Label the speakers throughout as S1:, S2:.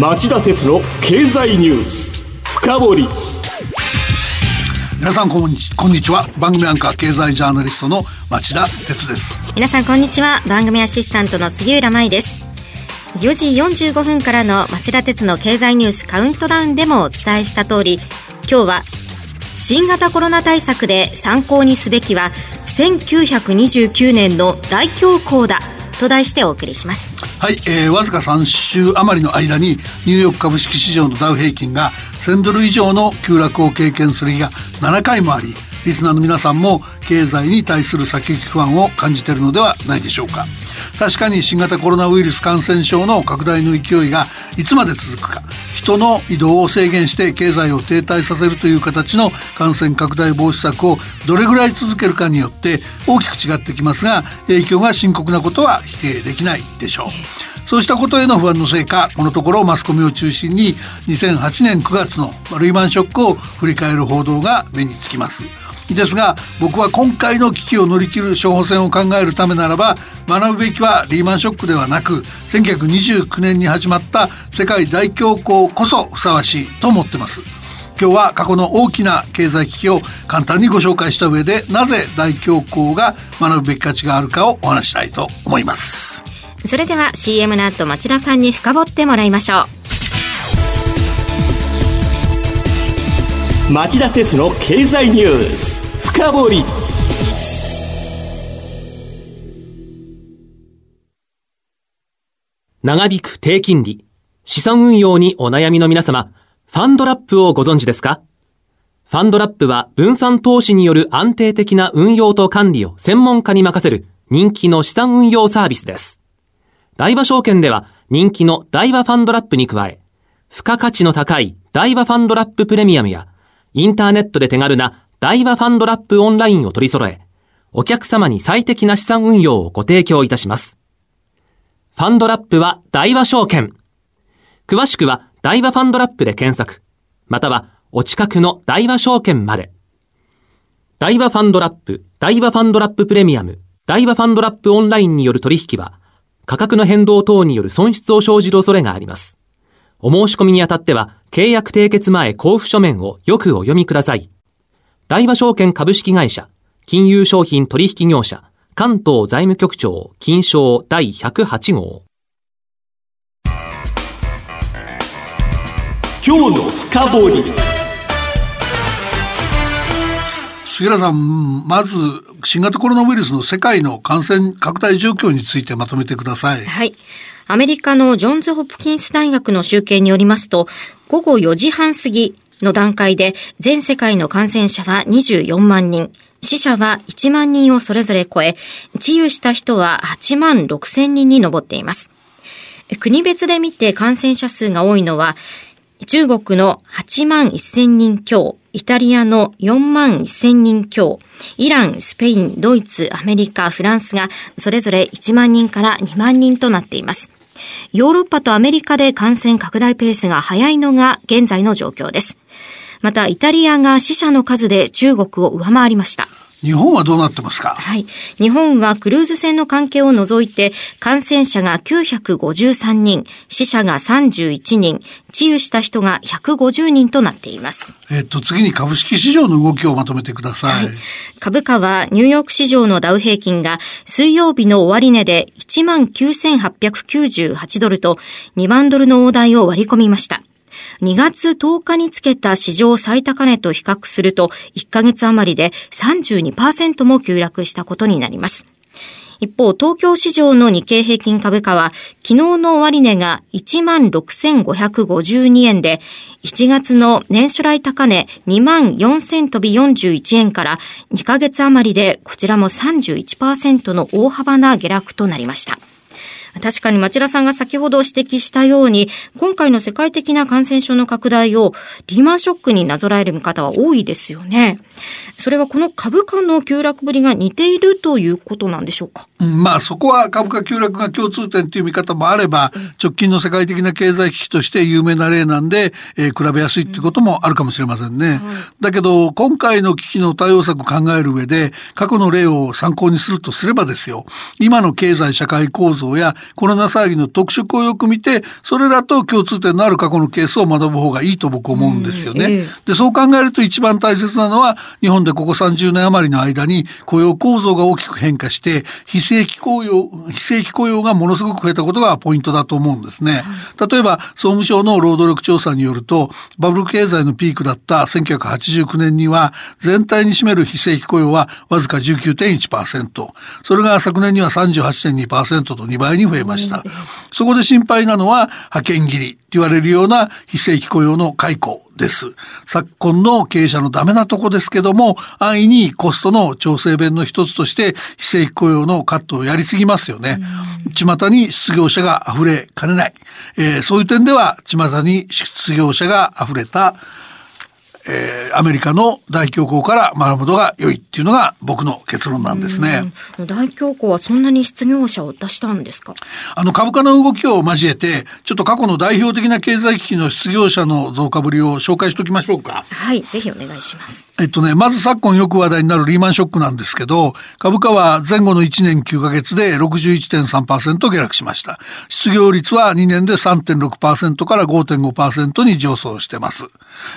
S1: 町田鉄の経済ニュース深掘り。
S2: 皆さんこんにちこんにちは。番組アンカー経済ジャーナリストの町田鉄です。
S3: 皆さんこんにちは。番組アシスタントの杉浦舞です。4時45分からの町田鉄の経済ニュースカウントダウンでもお伝えした通り今日は新型コロナ対策で参考にすべきは1929年の大恐慌だと題してお送りします
S2: はい、えー、わずか3週余りの間にニューヨーク株式市場のダウ平均が1000ドル以上の急落を経験する日が7回もありリスナーの皆さんも経済に対する先行き不安を感じているのではないでしょうか。確かに新型コロナウイルス感染症の拡大の勢いがいつまで続くか人の移動を制限して経済を停滞させるという形の感染拡大防止策をどれぐらい続けるかによって大きく違ってきますが影響が深刻なことは否定できないでしょう。そうしたことへの不安のせいかこのところマスコミを中心に2008年9月のリーマンショックを振り返る報道が目につきます。ですが僕は今回の危機を乗り切る処方箋を考えるためならば学ぶべきはリーマンショックではなく1929年に始まった世界大恐慌こそふさわしいと思ってます。今日は過去の大きな経済危機を簡単にご紹介した上でなぜ大恐慌が学ぶべき価値があるかをお話したいと思います。
S3: それでは CM の後町田さんに深掘ってもらいましょ
S1: う。町田鉄の経済ニュース。深掘り。
S4: 長引く低金利、資産運用にお悩みの皆様、ファンドラップをご存知ですか？ファンドラップは分散投資による安定的な運用と管理を専門家に任せる人気の資産運用サービスです。大和証券では人気の大和ファンドラップに加え、付加価値の高い大和ファンドラッププレミアムや、インターネットで手軽な大和ファンドラップオンラインを取り揃え、お客様に最適な資産運用をご提供いたします。ファンドラップは大和証券。詳しくは大和ファンドラップで検索。またはお近くの大和証券まで。大和ファンドラップ、大和ファンドラッププレミアム、大和ファンドラップオンラインによる取引は、価格の変動等による損失を生じる恐れがあります。お申し込みにあたっては、契約締結前交付書面をよくお読みください。大和証券株式会社、金融商品取引業者、関東財務局長金賞第108号。
S1: 今日の深掘り。
S2: 杉浦さんまず新型コロナウイルスの世界の感染拡大状況についてまとめてください。
S3: はいアメリカのジョンズ・ホプキンス大学の集計によりますと午後4時半過ぎの段階で全世界の感染者は24万人死者は1万人をそれぞれ超え、治癒した人は8万6千人に上っています。国別で見て感染者数が多いのは、中国の8万1000人強、イタリアの4万1000人強、イラン、スペイン、ドイツ、アメリカ、フランスがそれぞれ1万人から2万人となっています。ヨーロッパとアメリカで感染拡大ペースが早いのが現在の状況です。また、イタリアが死者の数で中国を上回りました。
S2: 日本はどうなってますか？
S3: はい。日本はクルーズ船の関係を除いて、感染者が953人、死者が31人、治癒した人が150人となっています。
S2: えっと、次に株式市場の動きをまとめてください。はい、
S3: 株価はニューヨーク市場のダウ平均が水曜日の終値で19,898ドルと2万ドルの大台を割り込みました。2月10日につけた史上最高値と比較すると、1ヶ月余りで32%も急落したことになります。一方、東京市場の日経平均株価は、昨日の終値が16,552円で、1月の年初来高値2万4000飛び41円から2ヶ月余りでこちらも31%の大幅な下落となりました。確かに町田さんが先ほど指摘したように、今回の世界的な感染症の拡大をリーマンショックになぞらえる方は多いですよね。それはこの株価の急落ぶりが似ているということなんでしょうか？
S2: うん、まあそこは株価急落が共通点という見方もあれば、直近の世界的な経済危機として有名な例なんで、えー、比べやすいっていうこともあるかもしれませんね。うんはい、だけど今回の危機の対応策を考える上で過去の例を参考にするとすればですよ今の経済社会構造やコロナ騒ぎの特色をよく見てそれらと共通点のある過去のケースを学ぶ方がいいと僕思うんですよね。えでそう考えると一番大切なのは日本でここ30年余りの間に雇用構造が大きく変化して非正規雇用非正規雇用がものすごく増えたことがポイントだと思うんですね。例えば総務省の労働力調査によるとバブル経済のピークだった1989年には全体に占める非正規雇用はわずか19.1%それが昨年には38.2%と2倍に増えました。そこで心配なのは派遣切り言われるような非正規雇用の解雇です。昨今の経営者のダメなとこですけども、安易にコストの調整弁の一つとして非正規雇用のカットをやりすぎますよね。巷に失業者が溢れかねない。えー、そういう点では巷に失業者が溢れたえー、アメリカの大恐慌から学ぶことが良いっていうのが僕の結論なんですね。
S3: 大恐慌はそんなに失業者を出したんですか？
S2: あの株価の動きを交えて、ちょっと過去の代表的な経済危機の失業者の増加ぶりを紹介しておきましょうか。
S3: はい、ぜひお願いします。
S2: えっとね、まず昨今よく話題になるリーマンショックなんですけど、株価は前後の1年9ヶ月で61.3%下落しました。失業率は2年で3.6%から5.5%に上昇してます。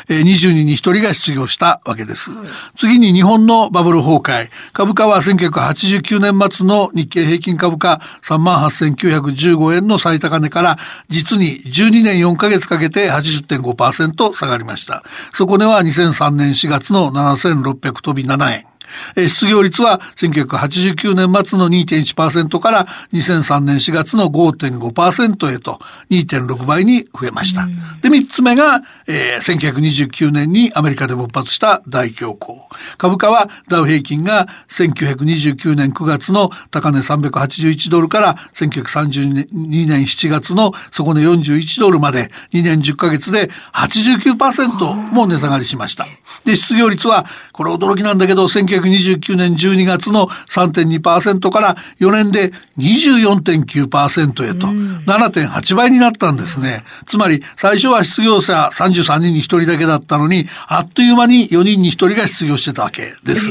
S2: えー、20人に1人が失業したわけです。はい、次に日本のバブル崩壊。株価は1989年末の日経平均株価38,915円の最高値から実に12年4ヶ月かけて80.5%下がりました。そこでは2003年4月の7600飛び7円。失業率は1989年末の2.1%から2003年4月の5.5%へと2.6倍に増えました。で、3つ目が、えー、1929年にアメリカで勃発した大恐慌。株価はダウ平均が1929年9月の高値381ドルから1932年7月の底値41ドルまで2年10ヶ月で89%も値下がりしました。で、失業率は、これ驚きなんだけど、1929年12月の3.2%から4年で24.9%へと7.8倍になったんですね。つまり最初は失業者33人に1人だけだったのにあっという間に4人に1人が失業してたわけです。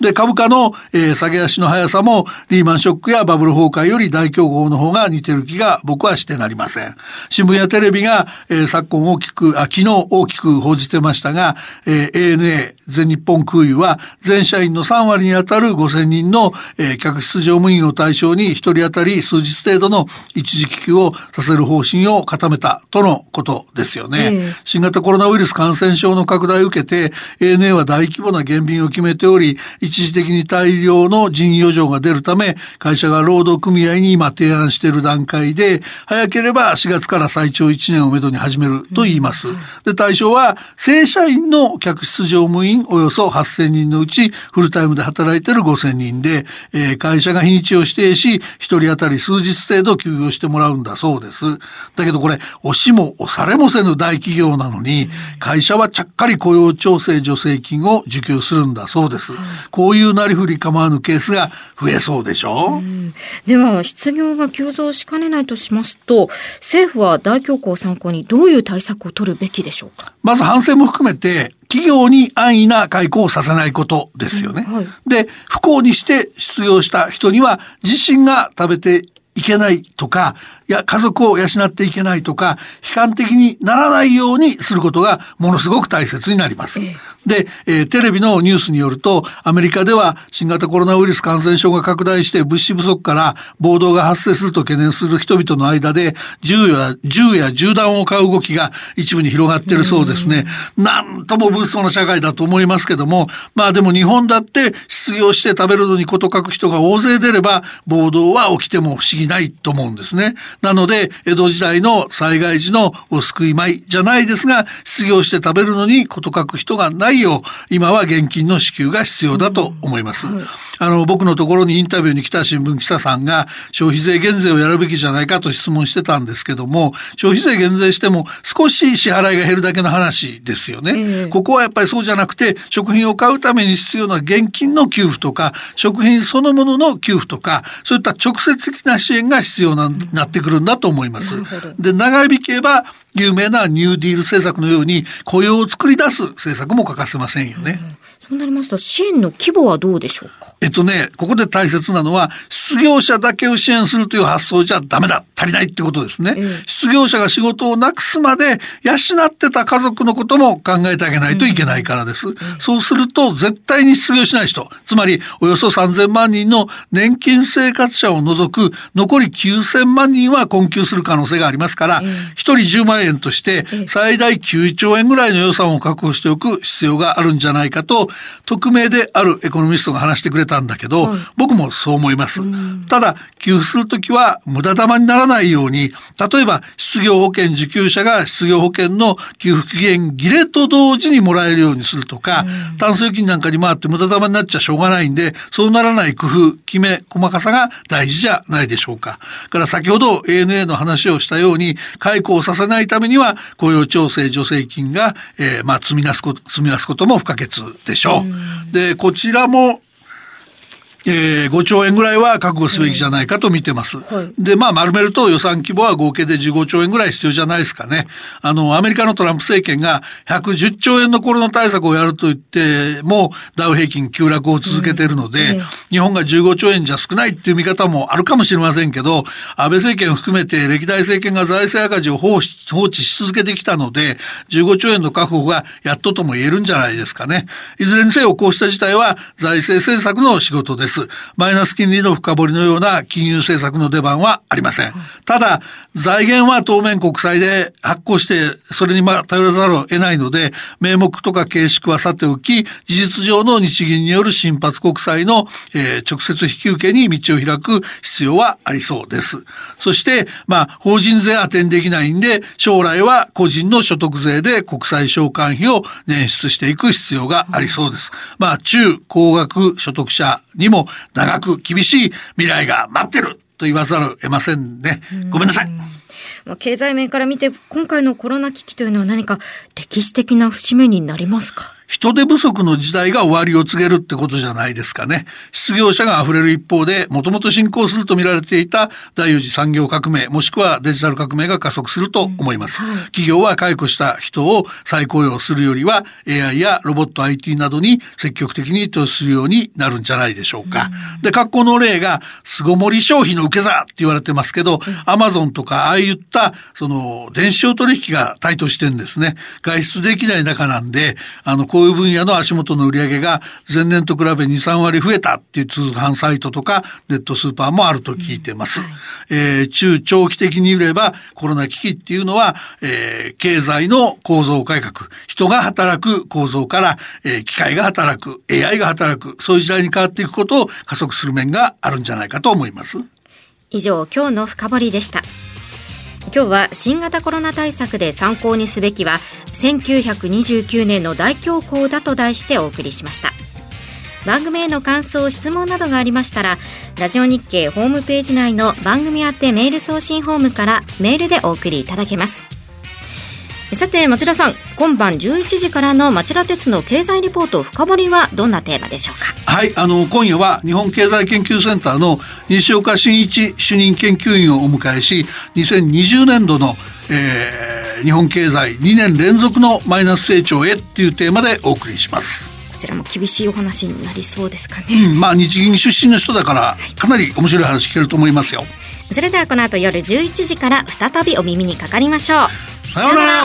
S2: で株価の、えー、下げ足の速さもリーマンショックやバブル崩壊より大恐慌の方が似てる気が僕はしてなりません。新聞やテレビが、えー、昨今大きくあ昨日大きく報じてましたが、えー、ANA 全日本空輸は全社員の3割にあたる5000人の、えー、客室乗務員を対象に1人当たり数日程度の一時帰休をさせる方針を固めたとのことですよね。えー、新型コロナウイルス感染症の拡大を受けて ANA は大規模な減便を決めており一時的に大量の人員余剰が出るため会社が労働組合に今提案している段階で早ければ4月から最長1年をめどに始めると言います。で対象は正社員の客室乗務員およそ8000人のうちフルタイムで働いている5000人で、えー、会社が日にちを指定し1人当たり数日程度休業してもらうんだそうです。だけどこれ押しも押されもせぬ大企業なのに会社はちゃっかり雇用調整助成金を受給するんだそうです。こういうなりふり構わぬケースが増えそうでしょ？う、う
S3: では失業が急増しかねないとしますと政府は大恐慌を参考にどういう対策を取るべきでしょうか？
S2: まず反省も含めて企業に安易な解雇をさせないことですよね。うんはい、で、不幸にして失業した人には自身が食べていけないとか、いや、家族を養っていけないとか、悲観的にならないようにすることがものすごく大切になります。で、えー、テレビのニュースによると、アメリカでは新型コロナウイルス感染症が拡大して物資不足から暴動が発生すると懸念する人々の間で、銃や、銃や銃弾を買う動きが一部に広がっているそうですね。なんとも物騒な社会だと思いますけども、まあでも日本だって失業して食べるのに事欠く人が大勢出れば、暴動は起きても不思議ないと思うんですね。なので、江戸時代の災害時のお救い米じゃないですが、失業して食べるのに事欠く人がないよう、今は現金の支給が必要だと思います。あの、僕のところにインタビューに来た新聞記者さんが、消費税減税をやるべきじゃないかと質問してたんですけども、消費税減税しても少し支払いが減るだけの話ですよね。えー、ここはやっぱりそうじゃなくて、食品を買うために必要な現金の給付とか、食品そのものの給付とか、そういった直接的な支援が必要ななってくるんだと思います。で長引けば有名なニューディール政策のように雇用を作り出す政策も欠かせませんよね。
S3: そうなりますと支援の規模はどうでしょうか？
S2: えっとね、ここで大切なのは、失業者だけを支援するという発想じゃダメだ、足りないってことですね。失業者が仕事をなくすまで養ってた家族のことも考えてあげないといけないからです。そうすると、絶対に失業しない人、つまりおよそ3000万人の年金生活者を除く残り9000万人は困窮する可能性がありますから、1人10万円として最大9兆円ぐらいの予算を確保しておく必要があるんじゃないかと、匿名であるエコノミストが話してくれたんだけど、はい、僕もそう思います。ただ、給付するときは無駄玉にならないように、例えば失業保険受給者が失業保険の給付期限切れと同時にもらえるようにするとか、タンス預金なんかに回って無駄玉になっちゃしょうがないんで、そうならない工夫、決め、細かさが大事じゃないでしょうか。から先ほど ANA の話をしたように、解雇をさせないためには雇用調整助成金が、えー、まあ積みなすこと、積みなすことも不可欠でしょう。で、こちらもえー、5兆円ぐらいは覚悟すべきじゃないかと見てます。はい、で、まあ、丸めると予算規模は合計で15兆円ぐらい必要じゃないですかね。あの、アメリカのトランプ政権が110兆円のコロナ対策をやると言っても、ダウ平均急落を続けているので、うん日本が15兆円じゃ少ないっていう見方もあるかもしれませんけど、安倍政権を含めて歴代政権が財政赤字を放置し続けてきたので、15兆円の確保がやっととも言えるんじゃないですかね。いずれにせよこうした事態は財政政策の仕事です。。マイナス金利の深掘りのような金融政策の出番はありません。ただ、財源は当面国債で発行して、それにま頼らざるを得ないので、名目とか形式はさておき、事実上の日銀による新発国債の、えー、直接引き受けに道を開く必要はありそうです。そして、まあ、法人税当てにできないんで、将来は個人の所得税で国債償還費を捻出していく必要がありそうです。まあ、中高額所得者にも長く厳しい未来が待ってると言わざるを得ませんね。ごめんなさい。
S3: 経済面から見て今回のコロナ危機というのは何か歴史的な節目になりますか？
S2: 人手不足の時代が終わりを告げるってことじゃないですかね。失業者が溢れる一方で、もともと進行すると見られていた第四次産業革命、もしくはデジタル革命が加速すると思います。うんはい、企業は解雇した人を再雇用するよりは、AI やロボット IT などに積極的に投資するようになるんじゃないでしょうか。うん、で、格好の例が、巣ごもり消費の受け皿って言われてますけど、アマゾンとかああいった、その、電子商取引が台頭してんですね。外出できない中なんで、あの、こういう分野の足元の売り上げが前年と比べ2、3割増えたっていう通販サイトとかネットスーパーもあると聞いてます。うんはい、えー、中長期的に言えばコロナ危機っていうのは、えー、経済の構造改革、人が働く構造から、えー、機械が働く、AI が働く、そういう時代に変わっていくことを加速する面があるんじゃないかと思います。
S3: 以上、今日の深掘りでした。今日は新型コロナ対策で参考にすべきは1929年の大恐慌だと題してお送りしました。番組への感想質問などがありましたらラジオ日経ホームページ内の番組宛てメール送信ホームからメールでお送りいただけます。さて町田さん今晩11時からの町田鉄の経済リポート深掘りはどんなテーマでしょう
S2: か？はいあの今夜は日本経済研究センターの西岡真一主任研究員をお迎えし2020年度の、えー、日本経済2年連続のマイナス成長へっていうテーマでお送りします。
S3: こちらも厳しいお話になりそうですかね、
S2: うん、まあ日銀出身の人だからかなり面白い話聞けると思いますよ
S3: それではこの後夜11時から再びお耳にかかりましょう。
S2: さようなら。